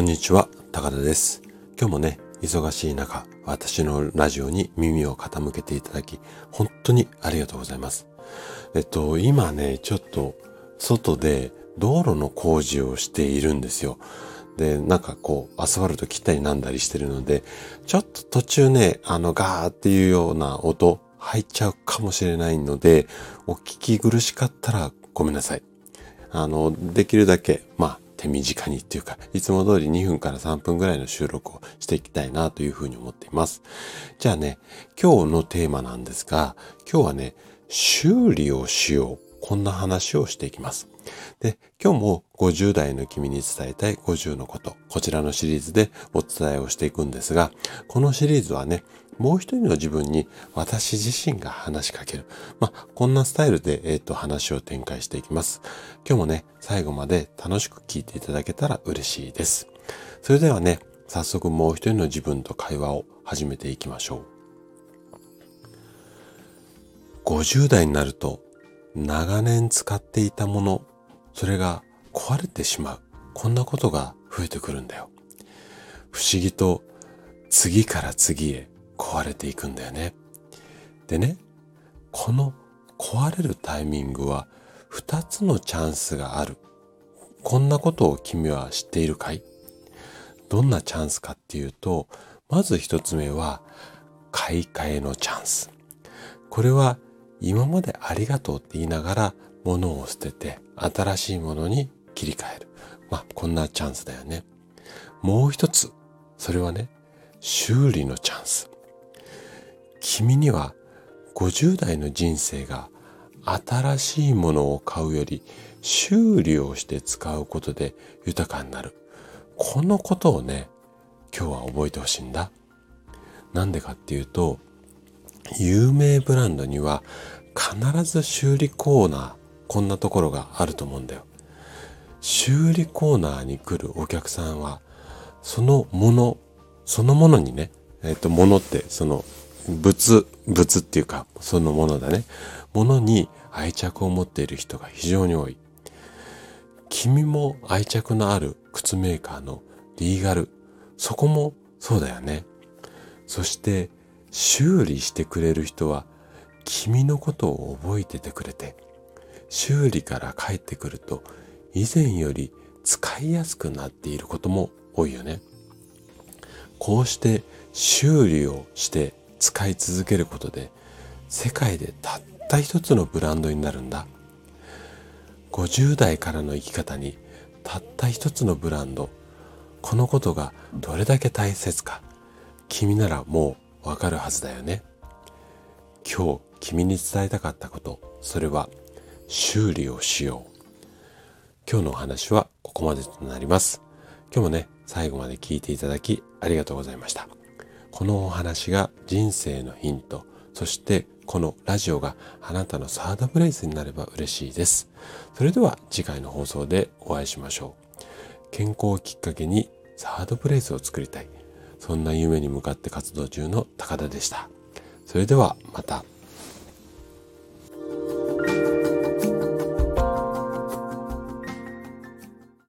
こんにちは、高田です。今日もね、忙しい中、私のラジオに耳を傾けていただき、本当にありがとうございます。えっと、今ね、ちょっと、外で道路の工事をしているんですよ。で、なんかこう、アスファルト切ったりなんだりしてるので、ちょっと途中ね、あの、ガーっていうような音、入っちゃうかもしれないので、お聞き苦しかったらごめんなさい。あの、できるだけ、まあ、手短にっていうか、いつも通り2分から3分ぐらいの収録をしていきたいなというふうに思っています。じゃあね、今日のテーマなんですが、今日はね、修理をしよう。こんな話をしていきます。で、今日も50代の君に伝えたい50のこと、こちらのシリーズでお伝えをしていくんですが、このシリーズはね、もう一人の自分に私自身が話しかける。まあ、こんなスタイルで、えっ、ー、と、話を展開していきます。今日もね、最後まで楽しく聞いていただけたら嬉しいです。それではね、早速もう一人の自分と会話を始めていきましょう。50代になると、長年使っていたもの、それが壊れてしまう。こんなことが増えてくるんだよ。不思議と次から次へ壊れていくんだよね。でね、この壊れるタイミングは2つのチャンスがある。こんなことを君は知っているかい？どんなチャンスかっていうと、まず1つ目は買い替えのチャンス。これは今までありがとうって言いながら物を捨てて新しいものに切り替える。まあ、こんなチャンスだよね。もう一つ、それはね、修理のチャンス。君には50代の人生が新しいものを買うより修理をして使うことで豊かになる。このことをね、今日は覚えてほしいんだ。なんでかっていうと、有名ブランドには必ず修理コーナー、こんなところがあると思うんだよ。修理コーナーに来るお客さんは、そのもの、そのものにね、えっ、と、ものってその物、物っていうか、そのものだね。ものに愛着を持っている人が非常に多い。君も愛着のある靴メーカーのリーガル。そこもそうだよね。そして修理してくれる人は君のことを覚えててくれて、修理から帰ってくると以前より使いやすくなっていることも多いよね。こうして修理をして使い続けることで世界でたった一つのブランドになるんだ。50代からの生き方にたった一つのブランドこのことがどれだけ大切か君ならもうわかるはずだよね。今日君に伝えたかったことそれは修理をしよう。今日のお話はここまでとなります。今日もね最後まで聞いていただきありがとうございました。このお話が人生のヒント、そしてこのラジオがあなたのサードプレイスになれば嬉しいです。それでは次回の放送でお会いしましょう。健康をきっかけにサードプレイスを作りたい。そんな夢に向かって活動中の高田でした。それではまた。